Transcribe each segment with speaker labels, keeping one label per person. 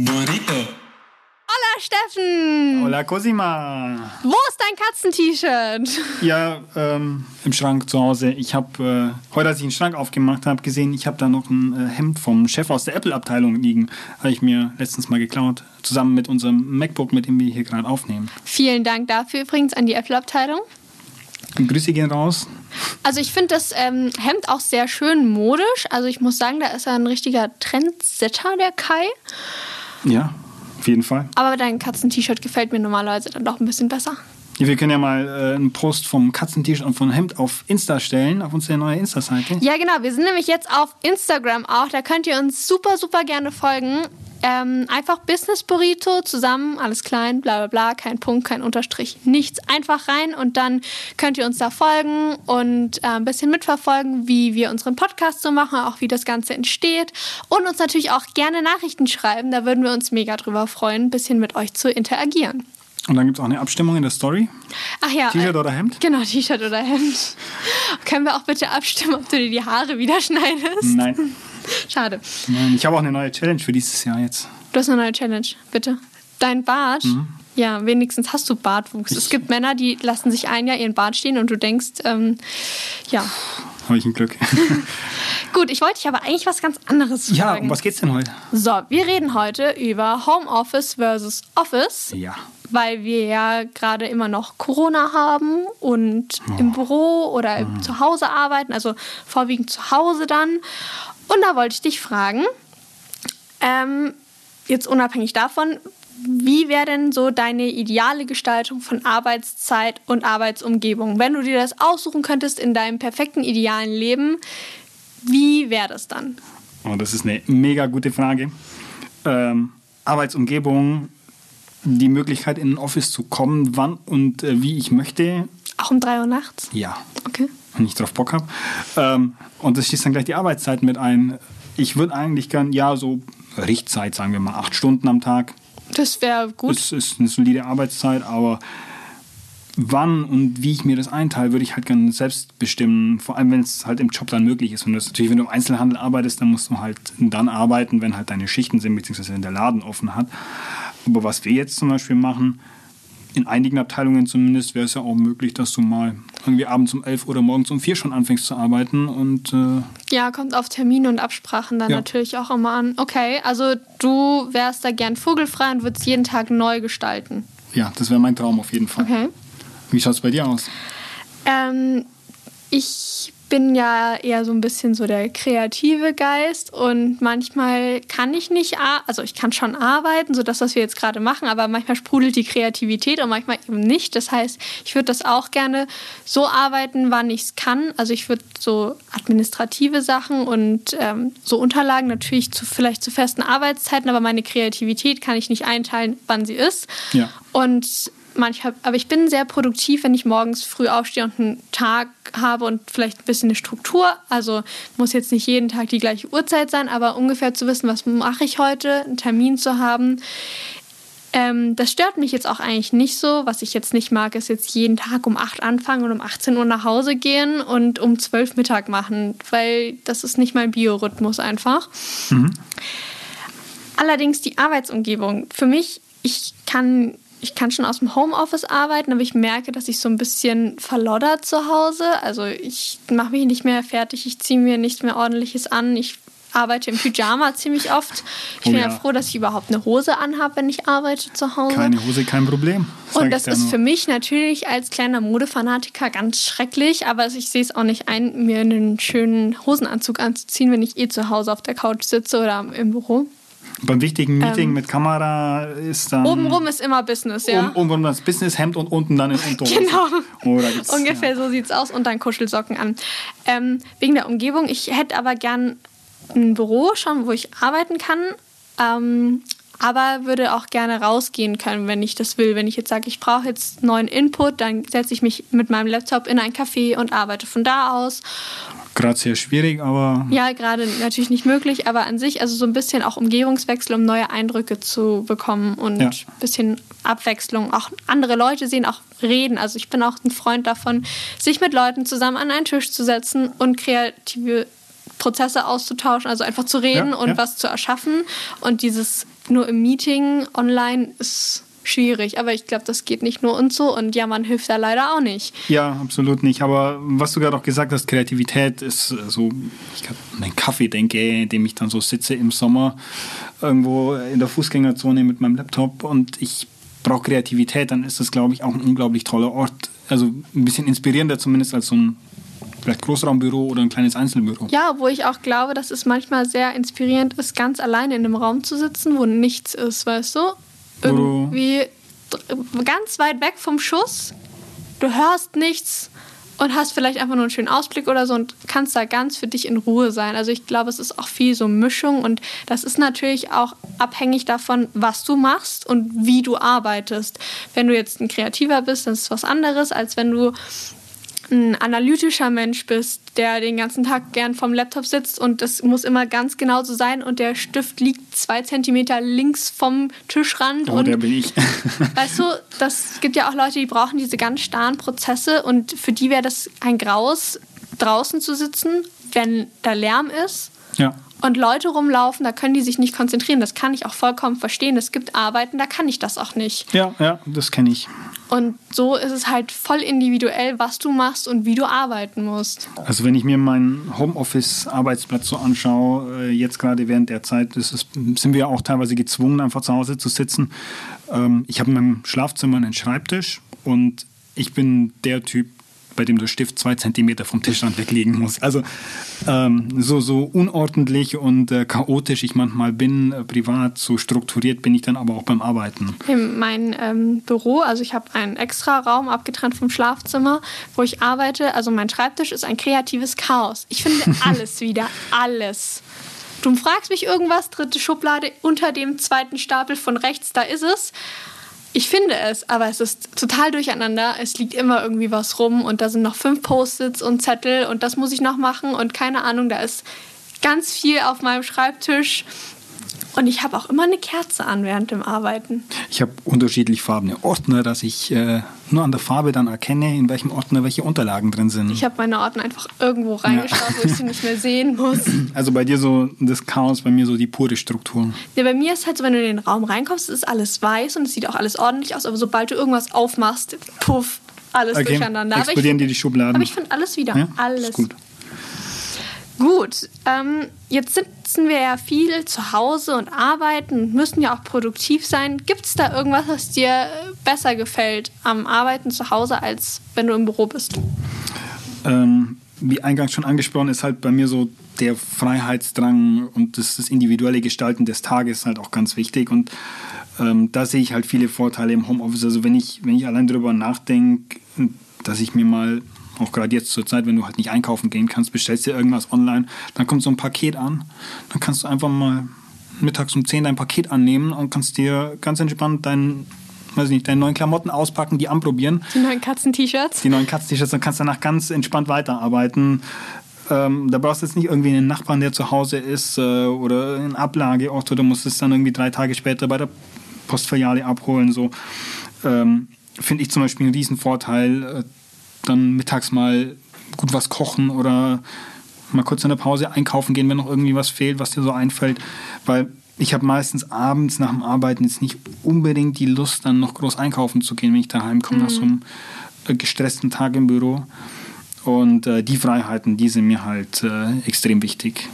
Speaker 1: Burrito.
Speaker 2: Hola Steffen!
Speaker 3: Hola Cosima.
Speaker 2: Wo ist dein Katzent-T-Shirt?
Speaker 3: Ja, ähm, im Schrank zu Hause. Ich habe äh, heute, als ich den Schrank aufgemacht habe, gesehen, ich habe da noch ein äh, Hemd vom Chef aus der Apple-Abteilung liegen. Habe ich mir letztens mal geklaut. Zusammen mit unserem MacBook, mit dem wir hier gerade aufnehmen.
Speaker 2: Vielen Dank dafür übrigens an die Apple-Abteilung.
Speaker 3: Grüße gehen raus.
Speaker 2: Also ich finde das ähm, Hemd auch sehr schön modisch. Also ich muss sagen, da ist er ein richtiger Trendsetter, der Kai.
Speaker 3: Ja, auf jeden Fall.
Speaker 2: Aber dein Katzen-T-Shirt gefällt mir normalerweise dann doch ein bisschen besser.
Speaker 3: Ja, wir können ja mal äh, einen Post vom Katzentisch und vom Hemd auf Insta stellen, auf unsere neue Insta-Seite.
Speaker 2: Ja, genau. Wir sind nämlich jetzt auf Instagram auch. Da könnt ihr uns super, super gerne folgen. Ähm, einfach Business Burrito zusammen, alles klein, bla bla bla, kein Punkt, kein Unterstrich, nichts. Einfach rein und dann könnt ihr uns da folgen und äh, ein bisschen mitverfolgen, wie wir unseren Podcast so machen, auch wie das Ganze entsteht. Und uns natürlich auch gerne Nachrichten schreiben. Da würden wir uns mega drüber freuen, ein bisschen mit euch zu interagieren.
Speaker 3: Und dann gibt es auch eine Abstimmung in der Story.
Speaker 2: Ach ja.
Speaker 3: T-Shirt
Speaker 2: äh,
Speaker 3: oder Hemd?
Speaker 2: Genau, T-Shirt oder Hemd. Können wir auch bitte abstimmen, ob du dir die Haare wieder schneidest?
Speaker 3: Nein.
Speaker 2: Schade.
Speaker 3: Nein. Ich habe auch eine neue Challenge für dieses Jahr jetzt.
Speaker 2: Du hast eine neue Challenge, bitte. Dein Bart, ja, wenigstens hast du Bartwuchs. es gibt Männer, die lassen sich ein Jahr ihren Bart stehen und du denkst, ähm, ja.
Speaker 3: Habe ich ein Glück.
Speaker 2: Gut, ich wollte dich aber eigentlich was ganz anderes
Speaker 3: ja,
Speaker 2: fragen.
Speaker 3: um was geht's denn heute?
Speaker 2: So, wir reden heute über Homeoffice versus Office.
Speaker 3: Ja.
Speaker 2: Weil wir ja gerade immer noch Corona haben und im Büro oder zu Hause arbeiten, also vorwiegend zu Hause dann. Und da wollte ich dich fragen, ähm, jetzt unabhängig davon, wie wäre denn so deine ideale Gestaltung von Arbeitszeit und Arbeitsumgebung? Wenn du dir das aussuchen könntest in deinem perfekten idealen Leben, wie wäre das dann?
Speaker 3: Oh, das ist eine mega gute Frage. Ähm, Arbeitsumgebung, die Möglichkeit in ein Office zu kommen, wann und äh, wie ich möchte.
Speaker 2: Auch um 3 Uhr nachts?
Speaker 3: Ja.
Speaker 2: Okay.
Speaker 3: Wenn ich drauf Bock habe. Ähm, und das schließt dann gleich die Arbeitszeit mit ein. Ich würde eigentlich gern, ja, so Richtzeit, sagen wir mal, acht Stunden am Tag.
Speaker 2: Das wäre gut.
Speaker 3: Das ist eine solide Arbeitszeit, aber wann und wie ich mir das einteile, würde ich halt gerne selbst bestimmen. Vor allem, wenn es halt im Job dann möglich ist. Und das natürlich, wenn du im Einzelhandel arbeitest, dann musst du halt dann arbeiten, wenn halt deine Schichten sind, beziehungsweise wenn der Laden offen hat. Aber was wir jetzt zum Beispiel machen, in einigen Abteilungen zumindest, wäre es ja auch möglich, dass du mal irgendwie abends um elf oder morgens um vier schon anfängst zu arbeiten und äh,
Speaker 2: Ja, kommt auf Termine und Absprachen dann
Speaker 3: Ja.
Speaker 2: natürlich auch immer an. Okay, also du wärst da gern vogelfrei und würdest jeden Tag neu gestalten.
Speaker 3: ja, das wäre mein Traum auf jeden Fall.
Speaker 2: Okay.
Speaker 3: Wie schaut es bei dir aus?
Speaker 2: Ähm, ich bin ja eher so ein bisschen so der kreative Geist und manchmal kann ich nicht, also ich kann schon arbeiten, so das, was wir jetzt gerade machen, aber manchmal sprudelt die Kreativität und manchmal eben nicht. Das heißt, ich würde das auch gerne so arbeiten, wann ich es kann. Also ich würde so administrative Sachen und ähm, so Unterlagen natürlich zu, vielleicht zu festen Arbeitszeiten, aber meine Kreativität kann ich nicht einteilen, wann sie ist.
Speaker 3: Ja.
Speaker 2: Und manchmal, aber ich bin sehr produktiv, wenn ich morgens früh aufstehe und einen Tag habe und vielleicht ein bisschen eine Struktur. Also muss jetzt nicht jeden Tag die gleiche Uhrzeit sein, aber ungefähr zu wissen, was mache ich heute, einen Termin zu haben. Ähm, das stört mich jetzt auch eigentlich nicht so. Was ich jetzt nicht mag, ist jetzt jeden Tag um 8 anfangen und um 18 Uhr nach Hause gehen und um 12 Mittag machen, weil das ist nicht mein Biorhythmus einfach. Allerdings die Arbeitsumgebung. Für mich, ich kann, ich kann schon aus dem Homeoffice arbeiten, aber ich merke, dass ich so ein bisschen verloddert zu Hause. Also ich mache mich nicht mehr fertig, ich ziehe mir nichts mehr ordentliches an. Ich arbeite im Pyjama ziemlich oft. Ich
Speaker 3: Oh
Speaker 2: bin ja.
Speaker 3: ja.
Speaker 2: froh, dass ich überhaupt eine Hose anhabe, wenn ich arbeite zu Hause.
Speaker 3: Keine Hose, kein Problem.
Speaker 2: Und das ist
Speaker 3: nur.
Speaker 2: für mich natürlich als kleiner Modefanatiker ganz schrecklich, aber ich sehe es auch nicht ein, mir einen schönen Hosenanzug anzuziehen, wenn ich eh zu Hause auf der Couch sitze oder im Büro.
Speaker 3: Beim wichtigen Meeting mit Kamera ist dann.
Speaker 2: Ähm, Obenrum ist immer Business, ja.
Speaker 3: Um, obenrum das Businesshemd und unten dann in Unterhose.
Speaker 2: Genau.
Speaker 3: Oh,
Speaker 2: Ungefähr
Speaker 3: Ja.
Speaker 2: so sieht's aus und dann Kuschelsocken an. Ähm, wegen der Umgebung. Ich hätte aber gern ein Büro schon, wo ich arbeiten kann. Ähm, aber würde auch gerne rausgehen können, wenn ich das will. Wenn ich jetzt sage, ich brauche jetzt neuen Input, dann setze ich mich mit meinem Laptop in ein Café und arbeite von da aus.
Speaker 3: Gerade sehr schwierig, aber
Speaker 2: Ja, gerade natürlich nicht möglich, aber an sich, also so ein bisschen auch Umgebungswechsel, um neue Eindrücke zu bekommen und
Speaker 3: Ja.
Speaker 2: ein bisschen Abwechslung. Auch andere Leute sehen, auch reden. Also ich bin auch ein Freund davon, sich mit Leuten zusammen an einen Tisch zu setzen und kreative Prozesse auszutauschen, also einfach zu reden
Speaker 3: Ja,
Speaker 2: und
Speaker 3: ja.
Speaker 2: was zu erschaffen. Und dieses nur im Meeting online ist schwierig. Aber ich glaube, das geht nicht nur uns so und ja, man hilft da leider auch nicht.
Speaker 3: Ja, absolut nicht. Aber was du gerade auch gesagt hast, Kreativität ist so, ich gerade an den Kaffee denke, in dem ich dann so sitze im Sommer irgendwo in der Fußgängerzone mit meinem Laptop und ich brauche Kreativität, dann ist das, glaube ich, auch ein unglaublich toller Ort. Also ein bisschen inspirierender zumindest als so ein vielleicht Großraumbüro oder ein kleines Einzelbüro.
Speaker 2: Ja, wo ich auch glaube, dass es manchmal sehr inspirierend ist, ganz alleine in einem Raum zu sitzen, wo nichts ist, weißt du? Irgendwie ganz weit weg vom Schuss. Du hörst nichts und hast vielleicht einfach nur einen schönen Ausblick oder so und kannst da ganz für dich in Ruhe sein. Also ich glaube, es ist auch viel so Mischung und das ist natürlich auch abhängig davon, was du machst und wie du arbeitest. Wenn du jetzt ein Kreativer bist, dann ist es was anderes, als wenn du ein analytischer Mensch bist, der den ganzen Tag gern vom Laptop sitzt und das muss immer ganz genau so sein und der Stift liegt zwei Zentimeter links vom Tischrand
Speaker 3: Oh,
Speaker 2: und
Speaker 3: der bin ich.
Speaker 2: Weißt du, das gibt ja auch Leute, die brauchen diese ganz starren Prozesse und für die wäre das ein Graus, draußen zu sitzen, wenn da Lärm ist
Speaker 3: ja.
Speaker 2: und Leute rumlaufen, da können die sich nicht konzentrieren. Das kann ich auch vollkommen verstehen. Es gibt Arbeiten, da kann ich das auch nicht.
Speaker 3: Ja, ja, das kenne ich.
Speaker 2: Und so ist es halt voll individuell, was du machst und wie du arbeiten musst.
Speaker 3: Also wenn ich mir meinen Homeoffice-Arbeitsplatz so anschaue, äh, jetzt gerade während der Zeit, es, sind wir auch teilweise gezwungen, einfach zu Hause zu sitzen. Ähm, ich habe in meinem Schlafzimmer einen Schreibtisch und ich bin der Typ, bei dem der Stift zwei Zentimeter vom Tischrand weglegen muss. Also ähm, so, so unordentlich und äh, chaotisch ich manchmal bin, äh, privat, so strukturiert bin ich dann aber auch beim Arbeiten.
Speaker 2: In mein ähm, Büro, also ich habe einen extra Raum abgetrennt vom Schlafzimmer, wo ich arbeite. Also mein Schreibtisch ist ein kreatives Chaos. Ich finde alles wieder, alles. Du fragst mich irgendwas, dritte Schublade unter dem zweiten Stapel von rechts, da ist es. Ich finde es, aber es ist total durcheinander. Es liegt immer irgendwie was rum und da sind noch fünf Post-its und Zettel und das muss ich noch machen und keine Ahnung, da ist ganz viel auf meinem Schreibtisch. Und ich habe auch immer eine Kerze an während dem Arbeiten.
Speaker 3: Ich habe unterschiedlich farbene Ordner, dass ich äh, nur an der Farbe dann erkenne, in welchem Ordner welche Unterlagen drin sind.
Speaker 2: Ich habe meine Ordner einfach irgendwo reingeschaut, wo ich sie nicht mehr sehen muss.
Speaker 3: Also bei dir so das Chaos, bei mir so die pure Struktur.
Speaker 2: Ja, bei mir ist halt so, wenn du in den Raum reinkommst, ist alles weiß und es sieht auch alles ordentlich aus, aber sobald du irgendwas aufmachst, puff, alles
Speaker 3: Okay,
Speaker 2: durcheinander. Aber ich,
Speaker 3: explodieren dir die Schubladen.
Speaker 2: aber ich finde alles wieder.
Speaker 3: ja?
Speaker 2: Alles.
Speaker 3: Ist gut.
Speaker 2: Gut, ähm, jetzt sitzen wir ja viel zu Hause und arbeiten und müssen ja auch produktiv sein. Gibt es da irgendwas, was dir besser gefällt am Arbeiten zu Hause, als wenn du im Büro bist?
Speaker 3: Ähm, wie eingangs schon angesprochen, ist halt bei mir so der Freiheitsdrang und das, das individuelle Gestalten des Tages halt auch ganz wichtig. Und ähm, da sehe ich halt viele Vorteile im Homeoffice. Also wenn ich, wenn ich allein darüber nachdenke, dass ich mir mal, auch gerade jetzt zur Zeit, wenn du halt nicht einkaufen gehen kannst, bestellst dir irgendwas online, dann kommt so ein Paket an, dann kannst du einfach mal mittags um 10 dein Paket annehmen und kannst dir ganz entspannt deinen, weiß ich nicht, deine neuen Klamotten auspacken, die anprobieren
Speaker 2: Die neuen Katzen-T-Shirts?
Speaker 3: die neuen Katzen-T-Shirts, dann kannst du danach ganz entspannt weiterarbeiten. Ähm, da brauchst du jetzt nicht irgendwie einen Nachbarn, der zu Hause ist äh, oder einen Ablageort oder musst es dann irgendwie drei Tage später bei der Postfiliale abholen. So ähm, finde ich zum Beispiel einen riesen Vorteil, äh, dann mittags mal gut was kochen oder mal kurz in der Pause einkaufen gehen, wenn noch irgendwie was fehlt, was dir so einfällt, weil ich habe meistens abends nach dem Arbeiten jetzt nicht unbedingt die Lust, dann noch groß einkaufen zu gehen, wenn ich daheim komme nach so einem äh, gestressten Tag im Büro. Und äh, die Freiheiten, die sind mir halt äh, extrem wichtig.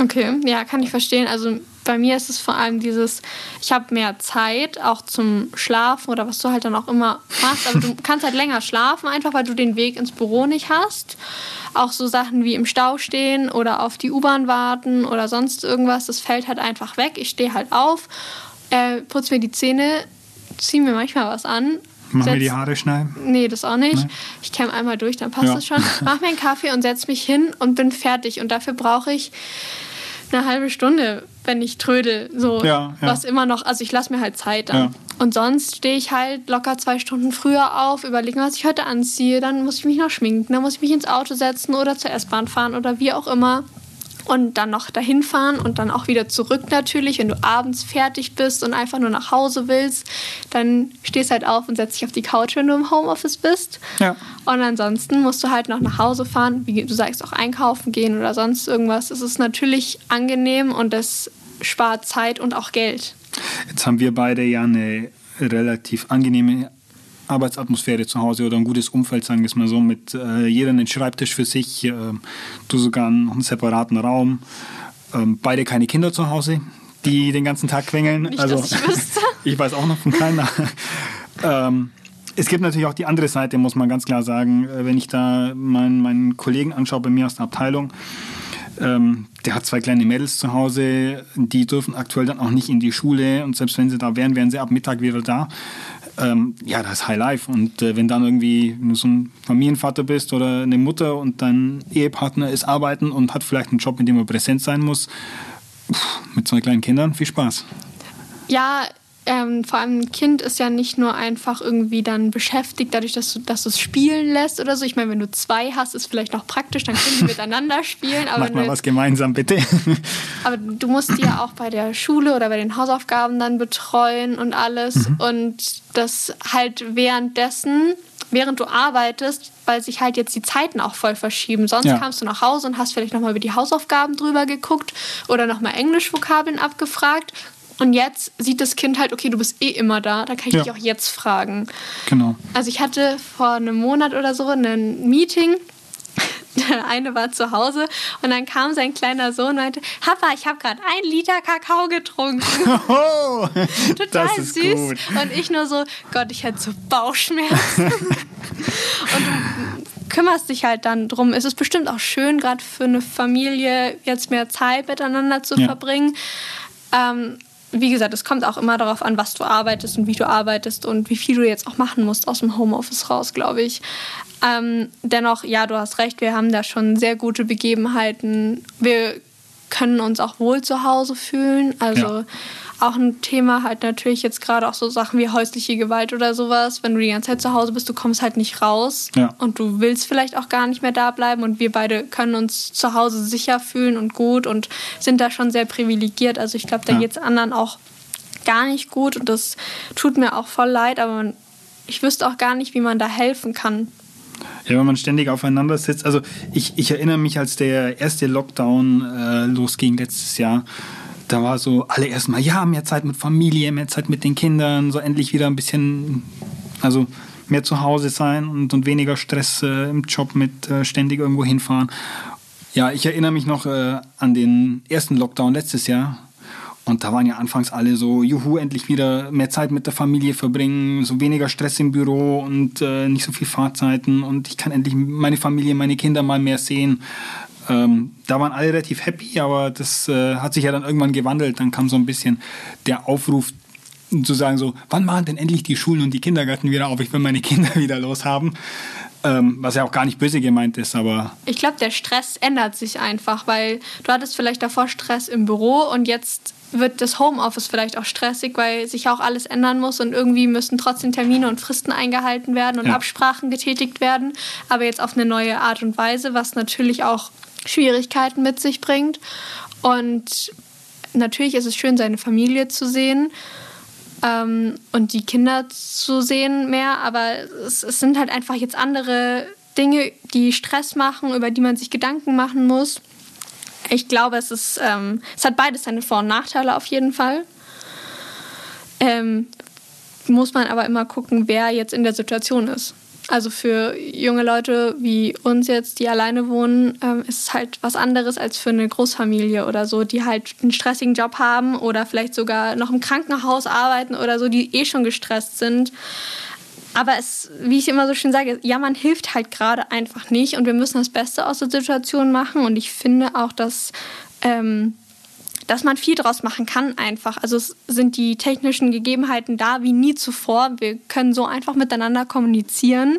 Speaker 2: Okay, ja, kann ich verstehen. Also bei mir ist es vor allem dieses, ich habe mehr Zeit, auch zum Schlafen oder was du halt dann auch immer machst. Aber du kannst halt länger schlafen, einfach weil du den Weg ins Büro nicht hast. Auch so Sachen wie im Stau stehen oder auf die U-Bahn warten oder sonst irgendwas, das fällt halt einfach weg. Ich stehe halt auf, äh, putze mir die Zähne, ziehe mir manchmal was an.
Speaker 3: Mach mir
Speaker 2: setz-
Speaker 3: die Haare schnell.
Speaker 2: Nee, das auch nicht.
Speaker 3: Nee?
Speaker 2: Ich käme einmal durch, dann passt
Speaker 3: Ja.
Speaker 2: es schon. Mach mir einen Kaffee und setz mich hin und bin fertig. Und dafür brauche ich eine halbe Stunde, wenn ich trödel. So,
Speaker 3: Ja, ja.
Speaker 2: was immer noch, also ich lasse mir halt Zeit dann.
Speaker 3: Ja.
Speaker 2: Und sonst stehe ich halt locker zwei Stunden früher auf, überlege, was ich heute anziehe. Dann muss ich mich noch schminken, dann muss ich mich ins Auto setzen oder zur S-Bahn fahren oder wie auch immer. Und dann noch dahin fahren und dann auch wieder zurück natürlich. Wenn du abends fertig bist und einfach nur nach Hause willst, dann stehst halt auf und setzt dich auf die Couch, wenn du im Homeoffice bist.
Speaker 3: Ja.
Speaker 2: Und ansonsten musst du halt noch nach Hause fahren, wie du sagst, auch einkaufen gehen oder sonst irgendwas. Es ist natürlich angenehm und das spart Zeit und auch Geld.
Speaker 3: Jetzt haben wir beide ja eine relativ angenehme Arbeitsatmosphäre zu Hause oder ein gutes Umfeld, sagen wir es mal so, mit äh, jeder einen Schreibtisch für sich, äh, du sogar noch einen separaten Raum, äh, beide keine Kinder zu Hause, die den ganzen Tag quengeln.
Speaker 2: Nicht, also, ich,
Speaker 3: ich weiß auch noch von keiner. ähm, es gibt natürlich auch die andere Seite, muss man ganz klar sagen. Äh, wenn ich da meinen, meinen Kollegen anschaue bei mir aus der Abteilung, ähm, der hat zwei kleine Mädels zu Hause, die dürfen aktuell dann auch nicht in die Schule und selbst wenn sie da wären, wären sie ab Mittag wieder da. Ähm, ja, das ist High Life und äh, wenn dann irgendwie so ein Familienvater bist oder eine Mutter und dein Ehepartner ist arbeiten und hat vielleicht einen Job, in dem er präsent sein muss, pff, mit zwei kleinen Kindern, viel Spaß.
Speaker 2: Ja, ähm, vor allem ein Kind ist ja nicht nur einfach irgendwie dann beschäftigt, dadurch, dass du, dass du es spielen lässt oder so. Ich meine, wenn du zwei hast, ist vielleicht noch praktisch, dann können die miteinander spielen.
Speaker 3: Aber Mach mal was gemeinsam, bitte.
Speaker 2: aber du musst die ja auch bei der Schule oder bei den Hausaufgaben dann betreuen und alles. Mhm. Und das halt währenddessen während du arbeitest, weil sich halt jetzt die Zeiten auch voll verschieben. Sonst ja. kamst du nach Hause und hast vielleicht nochmal über die Hausaufgaben drüber geguckt oder nochmal Englischvokabeln abgefragt. Und jetzt sieht das Kind halt, okay, du bist eh immer da, da kann ich ja. dich auch jetzt fragen.
Speaker 3: Genau.
Speaker 2: Also ich hatte vor einem Monat oder so ein Meeting. Der eine war zu Hause und dann kam sein kleiner Sohn und meinte, Papa, ich habe gerade ein Liter Kakao getrunken.
Speaker 3: Oh,
Speaker 2: Total süß. Gut. Und ich nur so, Gott, ich hätte so Bauchschmerzen. und du kümmerst dich halt dann drum. Es ist bestimmt auch schön, gerade für eine Familie jetzt mehr Zeit miteinander zu ja. verbringen. Ähm, wie gesagt, es kommt auch immer darauf an, was du arbeitest und wie du arbeitest und wie viel du jetzt auch machen musst aus dem Homeoffice raus, glaube ich. Ähm, dennoch, ja, du hast recht, wir haben da schon sehr gute Begebenheiten. Wir können uns auch wohl zu Hause fühlen. Also ja auch ein Thema halt natürlich jetzt gerade auch so Sachen wie häusliche Gewalt oder sowas. Wenn du die ganze Zeit zu Hause bist, du kommst halt nicht raus
Speaker 3: ja.
Speaker 2: und du willst vielleicht auch gar nicht mehr da bleiben und wir beide können uns zu Hause sicher fühlen und gut und sind da schon sehr privilegiert. Also ich glaube, da ja. geht es anderen auch gar nicht gut und das tut mir auch voll leid, aber ich wüsste auch gar nicht, wie man da helfen kann.
Speaker 3: Ja, wenn man ständig aufeinander sitzt. Also ich, ich erinnere mich, als der erste Lockdown äh, losging letztes Jahr, da war so alle erstmal, ja, mehr Zeit mit Familie, mehr Zeit mit den Kindern, so endlich wieder ein bisschen, also mehr zu Hause sein und, und weniger Stress äh, im Job mit äh, ständig irgendwo hinfahren. Ja, ich erinnere mich noch äh, an den ersten Lockdown letztes Jahr. Und da waren ja anfangs alle so, juhu, endlich wieder mehr Zeit mit der Familie verbringen, so weniger Stress im Büro und äh, nicht so viel Fahrzeiten und ich kann endlich meine Familie, meine Kinder mal mehr sehen. Ähm, da waren alle relativ happy, aber das äh, hat sich ja dann irgendwann gewandelt. Dann kam so ein bisschen der Aufruf zu sagen so, wann machen denn endlich die Schulen und die Kindergärten wieder auf? Ich will meine Kinder wieder loshaben. Ähm, was ja auch gar nicht böse gemeint ist, aber.
Speaker 2: Ich glaube, der Stress ändert sich einfach, weil du hattest vielleicht davor Stress im Büro und jetzt wird das Homeoffice vielleicht auch stressig, weil sich auch alles ändern muss und irgendwie müssen trotzdem Termine und Fristen eingehalten werden und ja. Absprachen getätigt werden, aber jetzt auf eine neue Art und Weise, was natürlich auch Schwierigkeiten mit sich bringt. Und natürlich ist es schön, seine Familie zu sehen ähm, und die Kinder zu sehen mehr, aber es, es sind halt einfach jetzt andere Dinge, die Stress machen, über die man sich Gedanken machen muss. Ich glaube, es ist, ähm, es hat beides seine Vor- und Nachteile auf jeden Fall. Ähm, muss man aber immer gucken, wer jetzt in der Situation ist. Also für junge Leute wie uns jetzt, die alleine wohnen, ähm, ist es halt was anderes als für eine Großfamilie oder so, die halt einen stressigen Job haben oder vielleicht sogar noch im Krankenhaus arbeiten oder so, die eh schon gestresst sind. Aber es, wie ich immer so schön sage, ja, man hilft halt gerade einfach nicht und wir müssen das Beste aus der Situation machen. Und ich finde auch, dass ähm, dass man viel draus machen kann einfach. Also es sind die technischen Gegebenheiten da wie nie zuvor. Wir können so einfach miteinander kommunizieren.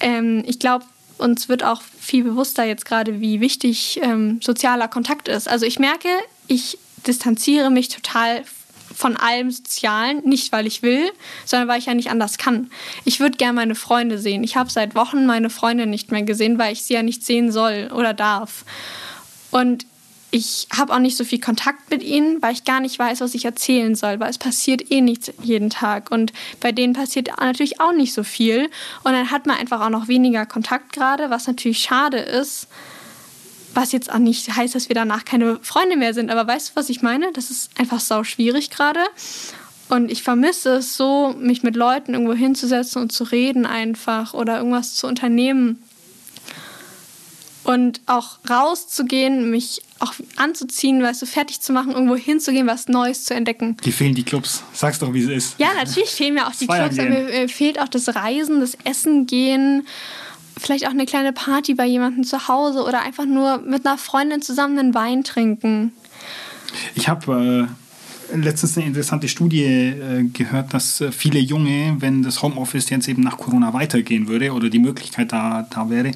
Speaker 2: Ähm, ich glaube, uns wird auch viel bewusster jetzt gerade, wie wichtig ähm, sozialer Kontakt ist. Also ich merke, ich distanziere mich total von allem Sozialen, nicht weil ich will, sondern weil ich ja nicht anders kann. Ich würde gerne meine Freunde sehen. Ich habe seit Wochen meine Freunde nicht mehr gesehen, weil ich sie ja nicht sehen soll oder darf. Und ich habe auch nicht so viel Kontakt mit ihnen, weil ich gar nicht weiß, was ich erzählen soll, weil es passiert eh nichts jeden Tag. Und bei denen passiert natürlich auch nicht so viel. Und dann hat man einfach auch noch weniger Kontakt gerade, was natürlich schade ist. Was jetzt auch nicht heißt, dass wir danach keine Freunde mehr sind. Aber weißt du, was ich meine? Das ist einfach sau schwierig gerade. Und ich vermisse es so, mich mit Leuten irgendwo hinzusetzen und zu reden einfach oder irgendwas zu unternehmen. Und auch rauszugehen, mich auch anzuziehen, weißt du, fertig zu machen, irgendwo hinzugehen, was Neues zu entdecken.
Speaker 3: Die fehlen die Clubs. Sag's doch, wie es ist.
Speaker 2: Ja, natürlich fehlen mir auch die Clubs, aber mir fehlt auch das Reisen, das Essen gehen, vielleicht auch eine kleine Party bei jemandem zu Hause oder einfach nur mit einer Freundin zusammen einen Wein trinken.
Speaker 3: Ich habe äh, letztens eine interessante Studie äh, gehört, dass äh, viele Junge, wenn das Homeoffice jetzt eben nach Corona weitergehen würde oder die Möglichkeit da, da wäre,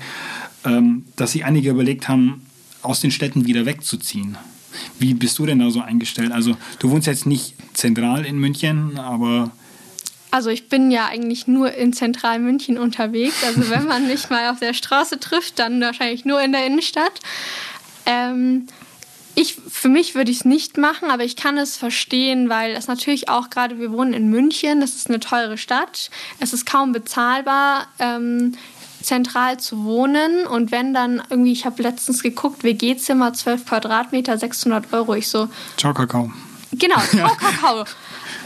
Speaker 3: dass sich einige überlegt haben, aus den Städten wieder wegzuziehen. Wie bist du denn da so eingestellt? Also du wohnst jetzt nicht zentral in München, aber...
Speaker 2: Also ich bin ja eigentlich nur in zentral München unterwegs. Also wenn man mich mal auf der Straße trifft, dann wahrscheinlich nur in der Innenstadt. Ähm, ich, für mich würde ich es nicht machen, aber ich kann es verstehen, weil es natürlich auch gerade, wir wohnen in München, das ist eine teure Stadt, es ist kaum bezahlbar. Ähm, zentral zu wohnen und wenn dann irgendwie, ich habe letztens geguckt, WG-Zimmer, 12 Quadratmeter, 600 Euro. Ich so.
Speaker 3: Ciao, Kakao.
Speaker 2: Genau, Ciao, Kakao.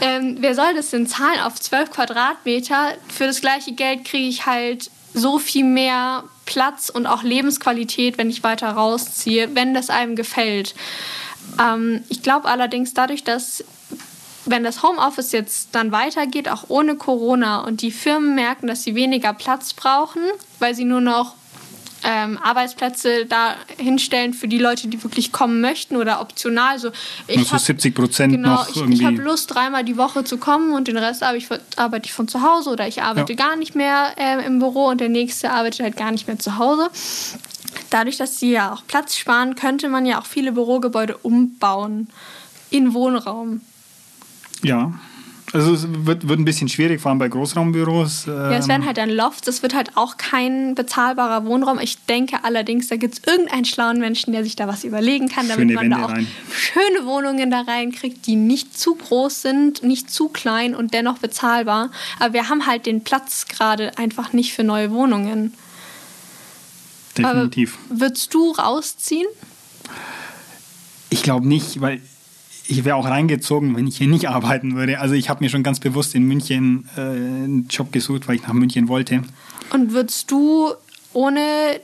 Speaker 2: ähm, wer soll das denn zahlen auf 12 Quadratmeter? Für das gleiche Geld kriege ich halt so viel mehr Platz und auch Lebensqualität, wenn ich weiter rausziehe, wenn das einem gefällt. Ähm, ich glaube allerdings dadurch, dass wenn das Homeoffice jetzt dann weitergeht, auch ohne Corona, und die Firmen merken, dass sie weniger Platz brauchen, weil sie nur noch ähm, Arbeitsplätze da hinstellen für die Leute, die wirklich kommen möchten oder optional. Also
Speaker 3: ich also 70 Prozent genau, noch
Speaker 2: ich, irgendwie. Ich habe Lust, dreimal die Woche zu kommen und den Rest arbeite ich, arbeite ich von zu Hause oder ich arbeite ja. gar nicht mehr äh, im Büro und der nächste arbeitet halt gar nicht mehr zu Hause. Dadurch, dass sie ja auch Platz sparen, könnte man ja auch viele Bürogebäude umbauen in Wohnraum.
Speaker 3: Ja. Also es wird, wird ein bisschen schwierig, vor allem bei Großraumbüros.
Speaker 2: Ähm ja, es werden halt dann Lofts, es wird halt auch kein bezahlbarer Wohnraum. Ich denke allerdings, da gibt es irgendeinen schlauen Menschen, der sich da was überlegen kann, damit schöne man Wände da auch rein. schöne Wohnungen da reinkriegt, die nicht zu groß sind, nicht zu klein und dennoch bezahlbar. Aber wir haben halt den Platz gerade einfach nicht für neue Wohnungen.
Speaker 3: Definitiv.
Speaker 2: Aber würdest du rausziehen?
Speaker 3: Ich glaube nicht, weil ich wäre auch reingezogen, wenn ich hier nicht arbeiten würde. Also ich habe mir schon ganz bewusst in München äh, einen Job gesucht, weil ich nach München wollte.
Speaker 2: Und würdest du, ohne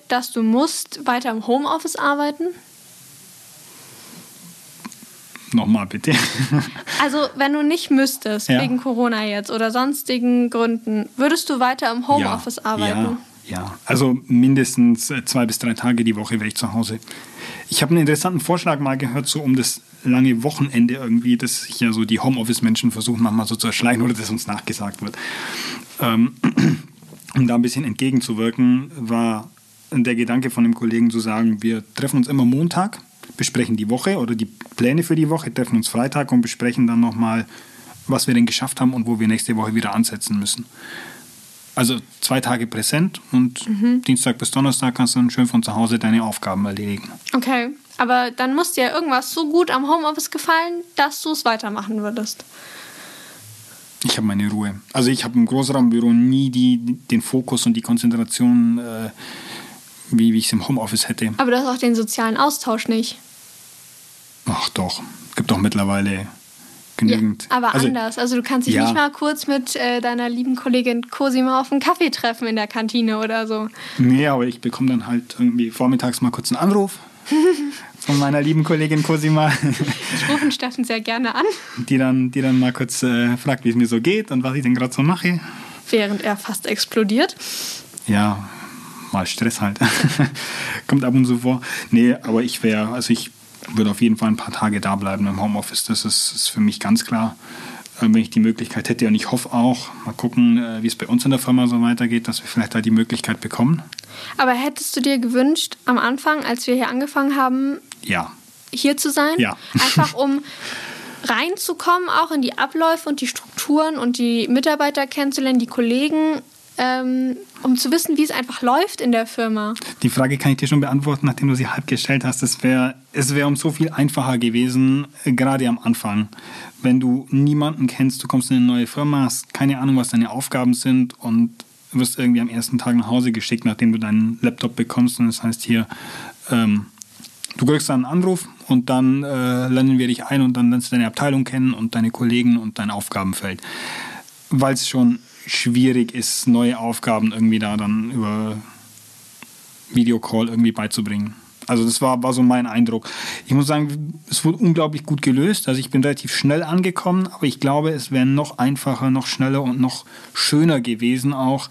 Speaker 2: dass du musst, weiter im Homeoffice arbeiten?
Speaker 3: Nochmal bitte.
Speaker 2: also wenn du nicht müsstest, ja. wegen Corona jetzt oder sonstigen Gründen, würdest du weiter im Homeoffice
Speaker 3: ja,
Speaker 2: arbeiten?
Speaker 3: Ja, ja, also mindestens zwei bis drei Tage die Woche wäre ich zu Hause. Ich habe einen interessanten Vorschlag mal gehört, so um das lange Wochenende irgendwie, dass sich ja so die Homeoffice-Menschen versuchen manchmal so zu erschleichen oder dass uns nachgesagt wird. Ähm, um da ein bisschen entgegenzuwirken, war der Gedanke von dem Kollegen zu sagen, wir treffen uns immer Montag, besprechen die Woche oder die Pläne für die Woche, treffen uns Freitag und besprechen dann nochmal, was wir denn geschafft haben und wo wir nächste Woche wieder ansetzen müssen. Also zwei Tage präsent und mhm. Dienstag bis Donnerstag kannst du dann schön von zu Hause deine Aufgaben erledigen.
Speaker 2: Okay, aber dann muss dir irgendwas so gut am Homeoffice gefallen, dass du es weitermachen würdest.
Speaker 3: Ich habe meine Ruhe. Also ich habe im Großraumbüro nie die, den Fokus und die Konzentration, äh, wie, wie ich es im Homeoffice hätte.
Speaker 2: Aber du hast auch den sozialen Austausch nicht.
Speaker 3: Ach doch, gibt doch mittlerweile genügend.
Speaker 2: Ja, aber also, anders. Also du kannst dich ja. nicht mal kurz mit äh, deiner lieben Kollegin Cosima auf einen Kaffee treffen in der Kantine oder so.
Speaker 3: Nee, aber ich bekomme dann halt irgendwie vormittags mal kurz einen Anruf von meiner lieben Kollegin Cosima.
Speaker 2: Ich rufe Steffen sehr gerne an.
Speaker 3: Die dann, die dann mal kurz äh, fragt, wie es mir so geht und was ich denn gerade so mache.
Speaker 2: Während er fast explodiert.
Speaker 3: Ja, mal Stress halt. Kommt ab und zu vor. Nee, aber ich wäre, also ich würde auf jeden Fall ein paar Tage da bleiben im Homeoffice. Das ist, ist für mich ganz klar, äh, wenn ich die Möglichkeit hätte. Und ich hoffe auch, mal gucken, äh, wie es bei uns in der Firma so weitergeht, dass wir vielleicht da die Möglichkeit bekommen.
Speaker 2: Aber hättest du dir gewünscht, am Anfang, als wir hier angefangen haben,
Speaker 3: ja.
Speaker 2: hier zu sein?
Speaker 3: Ja.
Speaker 2: Einfach um reinzukommen, auch in die Abläufe und die Strukturen und die Mitarbeiter kennenzulernen, die Kollegen ähm, um zu wissen, wie es einfach läuft in der Firma.
Speaker 3: Die Frage kann ich dir schon beantworten, nachdem du sie halb gestellt hast. Es wäre es wär um so viel einfacher gewesen, äh, gerade am Anfang. Wenn du niemanden kennst, du kommst in eine neue Firma, hast keine Ahnung, was deine Aufgaben sind und wirst irgendwie am ersten Tag nach Hause geschickt, nachdem du deinen Laptop bekommst. Und das heißt hier, ähm, du kriegst dann einen Anruf und dann äh, lernen wir dich ein und dann lernst du deine Abteilung kennen und deine Kollegen und dein Aufgabenfeld. Weil es schon schwierig ist, neue Aufgaben irgendwie da dann über Videocall irgendwie beizubringen. Also das war, war so mein Eindruck. Ich muss sagen, es wurde unglaublich gut gelöst. Also ich bin relativ schnell angekommen, aber ich glaube, es wäre noch einfacher, noch schneller und noch schöner gewesen, auch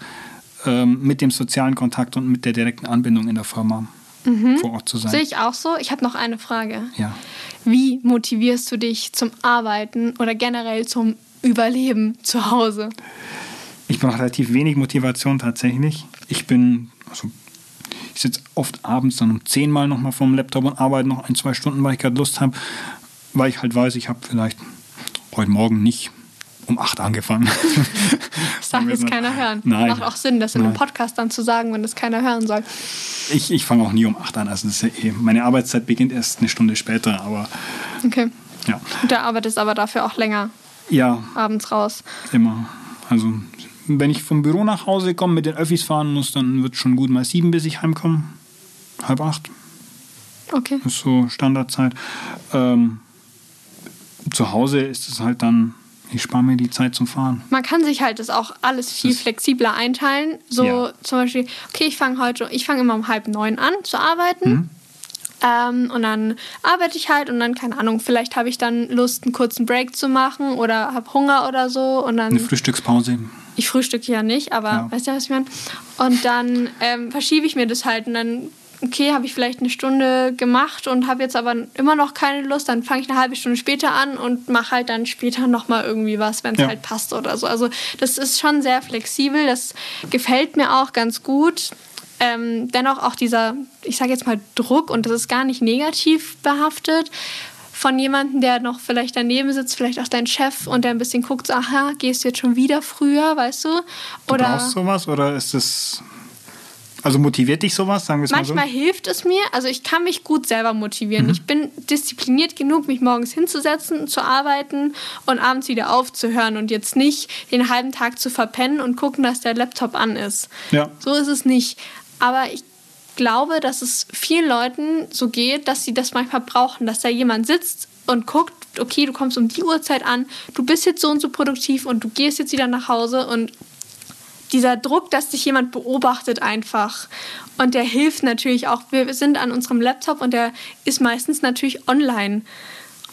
Speaker 3: ähm, mit dem sozialen Kontakt und mit der direkten Anbindung in der Firma mhm. vor Ort zu sein.
Speaker 2: Sehe ich auch so. Ich habe noch eine Frage.
Speaker 3: Ja.
Speaker 2: Wie motivierst du dich zum Arbeiten oder generell zum Überleben zu Hause?
Speaker 3: Ich brauche relativ wenig Motivation tatsächlich. Ich bin, also ich sitze oft abends dann um zehn Mal nochmal vorm Laptop und arbeite noch ein, zwei Stunden, weil ich gerade Lust habe, weil ich halt weiß, ich habe vielleicht heute Morgen nicht um acht angefangen.
Speaker 2: Das darf jetzt keiner hören.
Speaker 3: Nein.
Speaker 2: Macht auch Sinn, das in einem Podcast dann zu sagen, wenn das keiner hören soll.
Speaker 3: Ich, ich fange auch nie um acht an. Also ja eh, meine Arbeitszeit beginnt erst eine Stunde später, aber.
Speaker 2: Okay.
Speaker 3: Ja.
Speaker 2: Und der arbeitest aber dafür auch länger.
Speaker 3: Ja.
Speaker 2: Abends raus.
Speaker 3: Immer. Also wenn ich vom Büro nach Hause komme, mit den Öffis fahren muss, dann wird es schon gut mal sieben, bis ich heimkomme. Halb acht.
Speaker 2: Okay.
Speaker 3: Das ist so Standardzeit. Ähm, zu Hause ist es halt dann, ich spare mir die Zeit zum Fahren.
Speaker 2: Man kann sich halt das auch alles viel das flexibler einteilen. So ja. zum Beispiel, okay, ich fange heute, ich fange immer um halb neun an zu arbeiten. Mhm. Ähm, und dann arbeite ich halt und dann, keine Ahnung, vielleicht habe ich dann Lust, einen kurzen Break zu machen oder habe Hunger oder so. Und dann
Speaker 3: Eine Frühstückspause.
Speaker 2: Ich frühstücke ja nicht, aber ja. weißt du, was ich meine? Und dann ähm, verschiebe ich mir das halt und dann, okay, habe ich vielleicht eine Stunde gemacht und habe jetzt aber immer noch keine Lust, dann fange ich eine halbe Stunde später an und mache halt dann später nochmal irgendwie was, wenn es ja. halt passt oder so. Also das ist schon sehr flexibel, das gefällt mir auch ganz gut. Ähm, dennoch auch dieser, ich sage jetzt mal Druck und das ist gar nicht negativ behaftet, von jemandem, der noch vielleicht daneben sitzt, vielleicht auch dein Chef und der ein bisschen guckt, so, aha, gehst du jetzt schon wieder früher, weißt du?
Speaker 3: Oder du brauchst sowas oder ist es also motiviert dich sowas, sagen wir es
Speaker 2: mal so? Manchmal hilft es mir. Also ich kann mich gut selber motivieren. Mhm. Ich bin diszipliniert genug, mich morgens hinzusetzen, zu arbeiten und abends wieder aufzuhören und jetzt nicht den halben Tag zu verpennen und gucken, dass der Laptop an ist.
Speaker 3: Ja.
Speaker 2: So ist es nicht. Aber ich glaube, dass es vielen Leuten so geht, dass sie das manchmal brauchen, dass da jemand sitzt und guckt, okay, du kommst um die Uhrzeit an, du bist jetzt so und so produktiv und du gehst jetzt wieder nach Hause und dieser Druck, dass dich jemand beobachtet einfach. Und der hilft natürlich auch. Wir sind an unserem Laptop und der ist meistens natürlich online.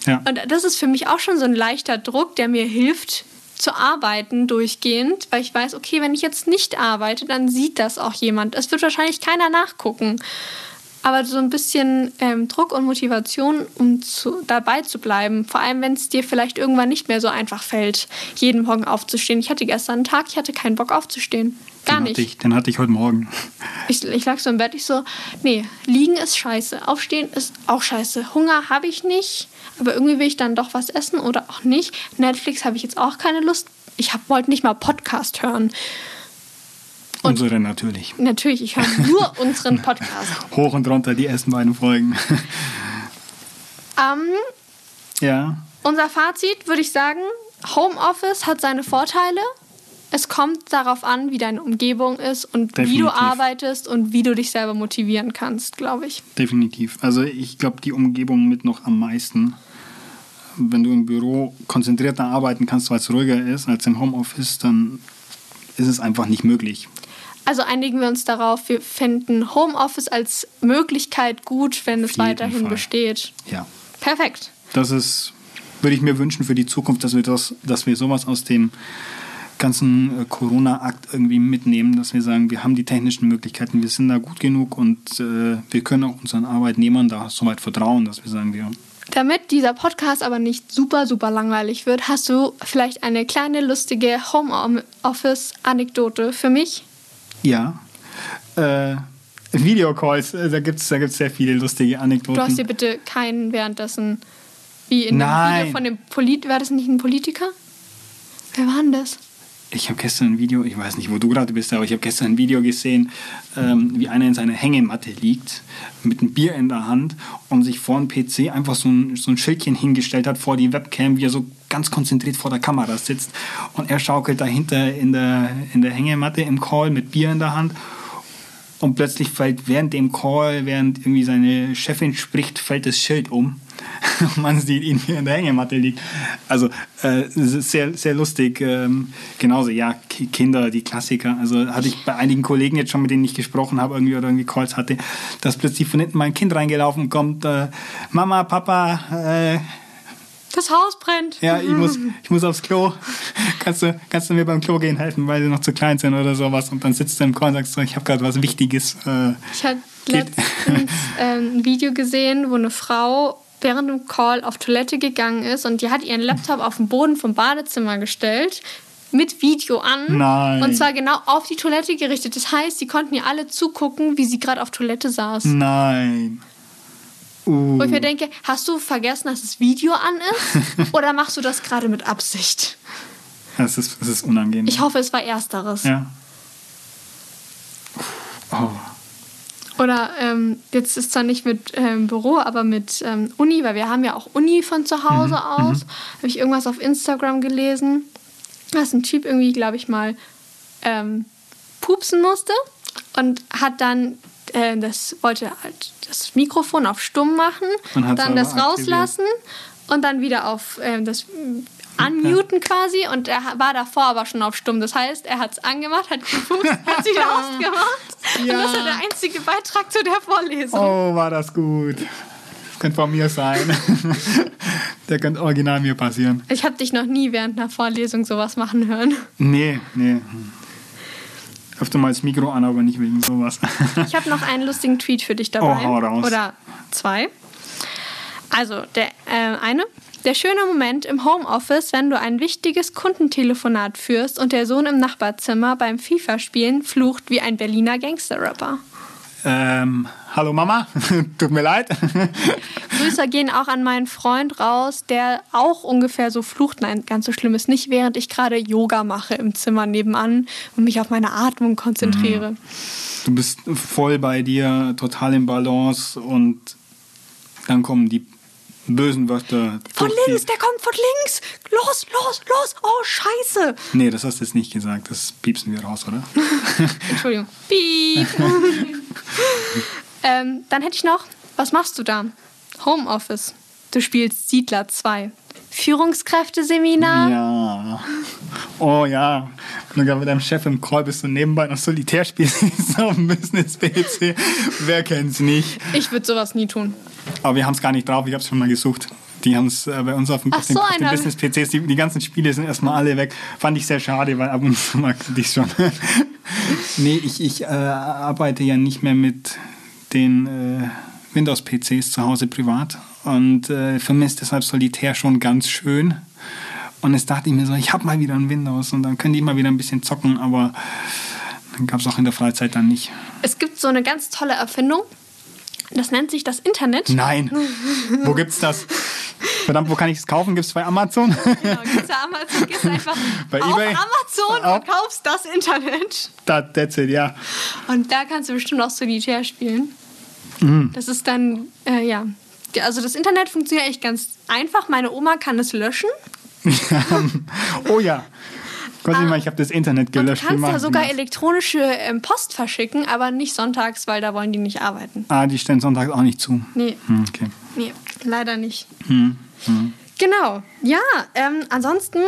Speaker 3: Ja.
Speaker 2: Und das ist für mich auch schon so ein leichter Druck, der mir hilft, zu arbeiten durchgehend, weil ich weiß, okay, wenn ich jetzt nicht arbeite, dann sieht das auch jemand. Es wird wahrscheinlich keiner nachgucken. Aber so ein bisschen ähm, Druck und Motivation, um zu, dabei zu bleiben. Vor allem, wenn es dir vielleicht irgendwann nicht mehr so einfach fällt, jeden Morgen aufzustehen. Ich hatte gestern einen Tag, ich hatte keinen Bock aufzustehen. Gar
Speaker 3: den
Speaker 2: nicht.
Speaker 3: Hatte ich, den hatte ich heute Morgen.
Speaker 2: Ich, ich lag so im Bett, ich so, nee, liegen ist scheiße, aufstehen ist auch scheiße. Hunger habe ich nicht, aber irgendwie will ich dann doch was essen oder auch nicht. Netflix habe ich jetzt auch keine Lust. Ich wollte nicht mal Podcast hören.
Speaker 3: Und Unsere natürlich.
Speaker 2: Natürlich, ich höre nur unseren Podcast.
Speaker 3: Hoch und runter die ersten beiden Folgen.
Speaker 2: Ähm,
Speaker 3: ja.
Speaker 2: Unser Fazit würde ich sagen, Homeoffice hat seine Vorteile es kommt darauf an, wie deine Umgebung ist und Definitiv. wie du arbeitest und wie du dich selber motivieren kannst, glaube ich.
Speaker 3: Definitiv. Also ich glaube, die Umgebung mit noch am meisten. Wenn du im Büro konzentrierter arbeiten kannst, weil es ruhiger ist als im Homeoffice, dann ist es einfach nicht möglich.
Speaker 2: Also einigen wir uns darauf, wir finden Homeoffice als Möglichkeit gut, wenn es weiterhin Fall. besteht.
Speaker 3: Ja.
Speaker 2: Perfekt.
Speaker 3: Das ist, würde ich mir wünschen für die Zukunft, dass wir, das, dass wir sowas aus dem ganzen äh, Corona-Akt irgendwie mitnehmen, dass wir sagen, wir haben die technischen Möglichkeiten, wir sind da gut genug und äh, wir können auch unseren Arbeitnehmern da soweit vertrauen, dass wir sagen, wir.
Speaker 2: Damit dieser Podcast aber nicht super, super langweilig wird, hast du vielleicht eine kleine lustige Homeoffice-Anekdote für mich?
Speaker 3: Ja. Äh, Videocalls, äh, da gibt es da gibt's sehr viele lustige Anekdoten.
Speaker 2: Du hast dir bitte keinen währenddessen, wie in
Speaker 3: Nein.
Speaker 2: dem Video von dem Polit, war das nicht ein Politiker? Wer war denn das?
Speaker 3: Ich habe gestern ein Video, ich weiß nicht, wo du gerade bist, aber ich habe gestern ein Video gesehen, ähm, wie einer in seiner Hängematte liegt, mit einem Bier in der Hand und sich vor dem PC einfach so ein, so ein Schildchen hingestellt hat vor die Webcam, wie er so ganz konzentriert vor der Kamera sitzt. Und er schaukelt dahinter in der, in der Hängematte im Call mit Bier in der Hand. Und plötzlich fällt während dem Call, während irgendwie seine Chefin spricht, fällt das Schild um. Und man sieht ihn, wie er in der Hängematte liegt. Also äh, sehr, sehr lustig. Ähm, genauso, ja, Ki- Kinder, die Klassiker. Also hatte ich bei einigen Kollegen jetzt schon, mit denen ich gesprochen habe, irgendwie oder irgendwie Calls hatte, dass plötzlich von hinten mein Kind reingelaufen kommt. Äh, Mama, Papa, äh,
Speaker 2: Das Haus brennt.
Speaker 3: ja, ich muss, ich muss aufs Klo. Kannst du, kannst du mir beim Klo gehen helfen, weil sie noch zu klein sind oder sowas? Und dann sitzt du im Call und sagst so, ich habe gerade was Wichtiges. Äh,
Speaker 2: Ich
Speaker 3: Geht.
Speaker 2: letztens ähm, ein Video gesehen, wo eine Frau während dem Call auf Toilette gegangen ist und die hat ihren Laptop auf den Boden vom Badezimmer gestellt mit Video an.
Speaker 3: Nein.
Speaker 2: Und zwar genau auf die Toilette gerichtet. Das heißt, die konnten ihr alle zugucken, wie sie gerade auf Toilette saß.
Speaker 3: nein. Uh.
Speaker 2: Wo ich mir denke, hast du vergessen, dass das Video an ist? oder machst du das gerade mit Absicht?
Speaker 3: Das ist, das ist unangenehm.
Speaker 2: Ich hoffe, es war ersteres.
Speaker 3: ja. Oh.
Speaker 2: Oder ähm, jetzt ist zwar nicht mit ähm, Büro, aber mit ähm, Uni, weil wir haben ja auch Uni von zu Hause aus. Habe ich irgendwas auf Instagram gelesen, dass ein Typ irgendwie, glaube ich mal, ähm, pupsen musste und hat dann äh, das wollte halt das Mikrofon auf stumm machen, dann das
Speaker 3: aktiviert.
Speaker 2: rauslassen und dann wieder auf ähm, das Unmuten quasi und er war davor aber schon auf stumm. Das heißt, er hat es angemacht, hat gepupst, hat es wieder ausgemacht. Und das war der einzige Beitrag zu der Vorlesung.
Speaker 3: oh, war das gut. Das könnte von mir sein. Der könnte original mir passieren.
Speaker 2: Ich habe dich noch nie während einer Vorlesung sowas machen hören.
Speaker 3: Nee, nee. Öfter mal das Mikro an, aber nicht wegen sowas.
Speaker 2: Ich habe noch einen lustigen Tweet für dich dabei.
Speaker 3: Oh, hau raus.
Speaker 2: Oder zwei. Also, der äh, eine. Der schöne Moment im Homeoffice, wenn du ein wichtiges Kundentelefonat führst und der Sohn im Nachbarzimmer beim FIFA-Spielen flucht wie ein Berliner Gangster-Rapper.
Speaker 3: ähm, hallo Mama, tut mir leid.
Speaker 2: Grüße gehen auch an meinen Freund raus, der auch ungefähr so flucht. Nein, ganz so schlimm ist nicht, während ich gerade Yoga mache im Zimmer nebenan und mich auf meine Atmung konzentriere.
Speaker 3: Du bist voll bei dir, total im Balance und dann kommen die bösen Wörter.
Speaker 2: Von links, der kommt von links. Los, los, los. Oh, scheiße.
Speaker 3: Nee, das hast du jetzt nicht gesagt. Das piepsen wir raus, oder?
Speaker 2: Entschuldigung. Piep. ähm, dann hätte ich noch, was machst du da? Homeoffice. Du spielst Siedler 2. Führungskräfteseminar.
Speaker 3: Ja. Oh ja. Und sogar mit deinem Chef im Call bist du nebenbei noch Solitär spielst auf dem Business-PC. Wer kennt's nicht?
Speaker 2: Ich würde sowas nie tun.
Speaker 3: Aber wir haben es gar nicht drauf. Ich habe es schon mal gesucht. Die haben es äh, bei uns auf dem,
Speaker 2: so, einer-
Speaker 3: Business-PCs. Die, die ganzen Spiele sind erstmal alle weg. Fand ich sehr schade, weil ab und zu mag ich schon. nee, ich, ich äh, arbeite ja nicht mehr mit den äh, Windows-PCs zu Hause privat und äh, vermisse deshalb Solitär schon ganz schön. Und jetzt dachte ich mir so, ich habe mal wieder ein Windows und dann können die mal wieder ein bisschen zocken, aber dann gab es auch in der Freizeit dann nicht.
Speaker 2: Es gibt so eine ganz tolle Erfindung. Das nennt sich das Internet.
Speaker 3: Nein, wo gibt's das? Verdammt, wo kann ich es kaufen? Gibt's bei Amazon?
Speaker 2: Genau, gehst du Amazon, gehst einfach
Speaker 3: Bei
Speaker 2: auf
Speaker 3: eBay?
Speaker 2: Amazon
Speaker 3: Auf-
Speaker 2: und kaufst das Internet.
Speaker 3: That, that's it, ja.
Speaker 2: Und da kannst du bestimmt auch Solitär spielen.
Speaker 3: Mhm.
Speaker 2: Das ist dann, äh, ja. Also das Internet funktioniert echt ganz einfach. Meine Oma kann es löschen.
Speaker 3: oh ja. Gott sei Dank, ich habe das Internet
Speaker 2: Und du
Speaker 3: gelöscht. Wie
Speaker 2: kannst ja sogar
Speaker 3: elektronische.
Speaker 2: ähm, Post verschicken, aber nicht sonntags, weil da wollen die nicht arbeiten.
Speaker 3: Ah, die stellen sonntags auch nicht zu.
Speaker 2: Nee,
Speaker 3: Hm, okay.
Speaker 2: nee, leider nicht.
Speaker 3: Hm,
Speaker 2: Genau. Ja, ähm, ansonsten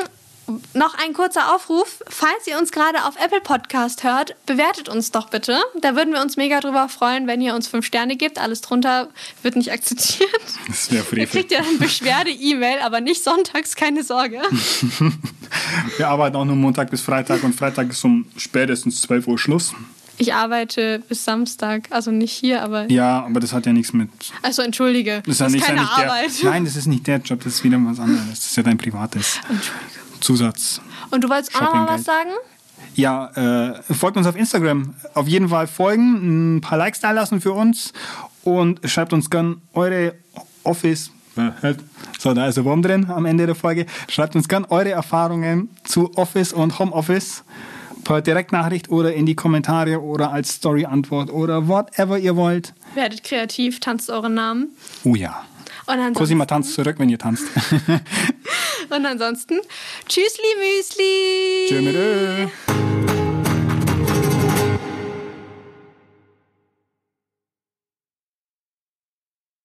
Speaker 2: noch ein kurzer Aufruf. Falls ihr uns gerade auf Apple Podcast hört, bewertet uns doch bitte. Da würden wir uns mega drüber freuen, wenn ihr uns fünf Sterne gebt. Alles drunter wird nicht akzeptiert.
Speaker 3: Das wäre
Speaker 2: Ihr kriegt ja dann Beschwerde-E-Mail, aber nicht sonntags, keine Sorge.
Speaker 3: Wir arbeiten auch nur Montag bis Freitag und Freitag ist um spätestens 12 Uhr Schluss.
Speaker 2: Ich arbeite bis Samstag, also nicht hier, aber.
Speaker 3: Ja, aber das hat ja nichts mit.
Speaker 2: Also entschuldige,
Speaker 3: Das
Speaker 2: das ist,
Speaker 3: ja nicht-
Speaker 2: keine
Speaker 3: nicht
Speaker 2: Arbeit.
Speaker 3: Der, nein, das ist nicht der Job, das ist wieder was anderes. Das ist ja dein privates Zusatz.
Speaker 2: Und du wolltest auch noch mal was sagen?
Speaker 3: Ja, äh, folgt uns auf Instagram. Auf jeden Fall folgen, ein paar Likes da lassen für uns und schreibt uns gern eure Office So, da ist ein Wurm drin am Ende der Folge. Schreibt uns gern eure Erfahrungen zu Office und Homeoffice per Direktnachricht oder in die Kommentare oder als Story-Antwort oder whatever ihr wollt.
Speaker 2: Werdet kreativ, tanzt euren Namen.
Speaker 3: Oh ja.
Speaker 2: Und
Speaker 3: Cosima tanzt zurück, wenn ihr tanzt.
Speaker 2: und ansonsten, tschüssli Müsli.
Speaker 3: Tschö.